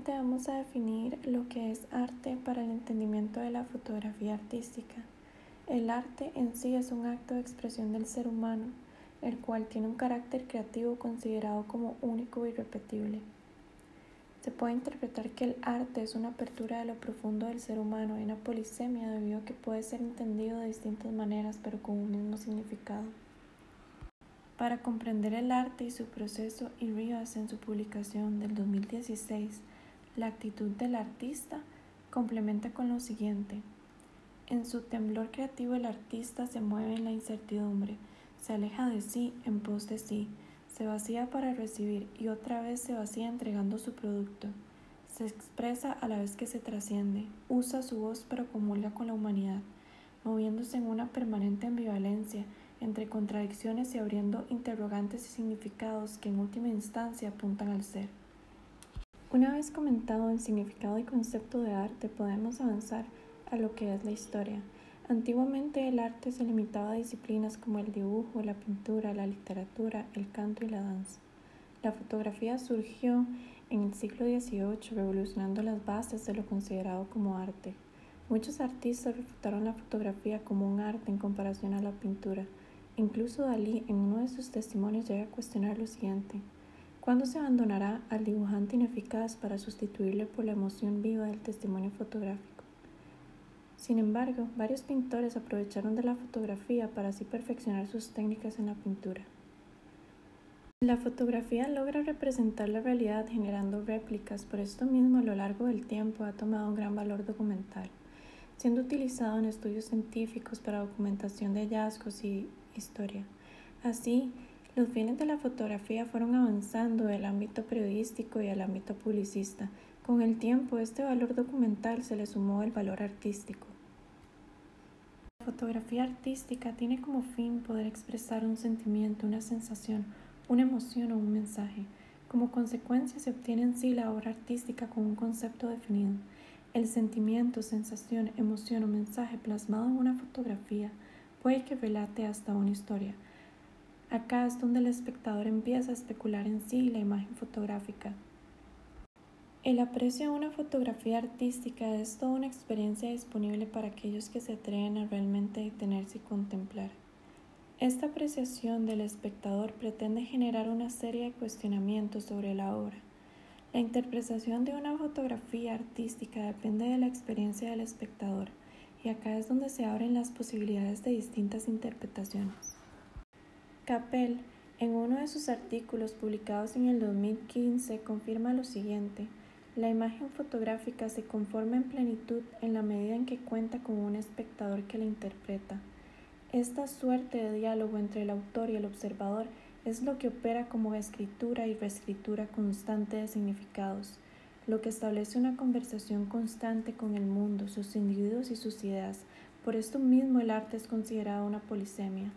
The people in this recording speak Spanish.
Primeramente vamos a definir lo que es arte para el entendimiento de la fotografía artística. El arte en sí es un acto de expresión del ser humano, el cual tiene un carácter creativo considerado como único y irrepetible. Se puede interpretar que el arte es una apertura de lo profundo del ser humano y una polisemia debido a que puede ser entendido de distintas maneras pero con un mismo significado. Para comprender el arte y su proceso, y Rivas en su publicación del 2016, La actitud del artista, complementa con lo siguiente. En su temblor creativo el artista se mueve en la incertidumbre, se aleja de sí en pos de sí, se vacía para recibir y otra vez se vacía entregando su producto. Se expresa a la vez que se trasciende, usa su voz pero comulga con la humanidad, moviéndose en una permanente ambivalencia entre contradicciones y abriendo interrogantes y significados que en última instancia apuntan al ser. Una vez comentado el significado y concepto de arte, podemos avanzar a lo que es la historia. Antiguamente el arte se limitaba a disciplinas como el dibujo, la pintura, la literatura, el canto y la danza. La fotografía surgió en el siglo XVIII revolucionando las bases de lo considerado como arte. Muchos artistas refutaron la fotografía como un arte en comparación a la pintura. Incluso Dalí en uno de sus testimonios llega a cuestionar lo siguiente. ¿Cuándo se abandonará al dibujante ineficaz para sustituirle por la emoción viva del testimonio fotográfico? Sin embargo, varios pintores aprovecharon de la fotografía para así perfeccionar sus técnicas en la pintura. La fotografía logra representar la realidad generando réplicas, por esto mismo a lo largo del tiempo ha tomado un gran valor documental, siendo utilizado en estudios científicos para documentación de hallazgos y historia. Así, los fines de la fotografía fueron avanzando del ámbito periodístico y al ámbito publicista. Con el tiempo, este valor documental se le sumó el valor artístico. La fotografía artística tiene como fin poder expresar un sentimiento, una sensación, una emoción o un mensaje. Como consecuencia se obtiene en sí la obra artística con un concepto definido. El sentimiento, sensación, emoción o mensaje plasmado en una fotografía puede que relate hasta una historia. Acá es donde el espectador empieza a especular en sí la imagen fotográfica, el aprecio de una fotografía artística es toda una experiencia disponible para aquellos que se atreven a realmente detenerse y contemplar. Esta apreciación del espectador pretende generar una serie de cuestionamientos sobre la obra. La interpretación de una fotografía artística depende de la experiencia del espectador, y acá es donde se abren las posibilidades de distintas interpretaciones. Capel, en uno de sus artículos publicados en el 2015, confirma lo siguiente. La imagen fotográfica se conforma en plenitud en la medida en que cuenta con un espectador que la interpreta. Esta suerte de diálogo entre el autor y el observador es lo que opera como escritura y reescritura constante de significados, lo que establece una conversación constante con el mundo, sus individuos y sus ideas. Por esto mismo el arte es considerado una polisemia.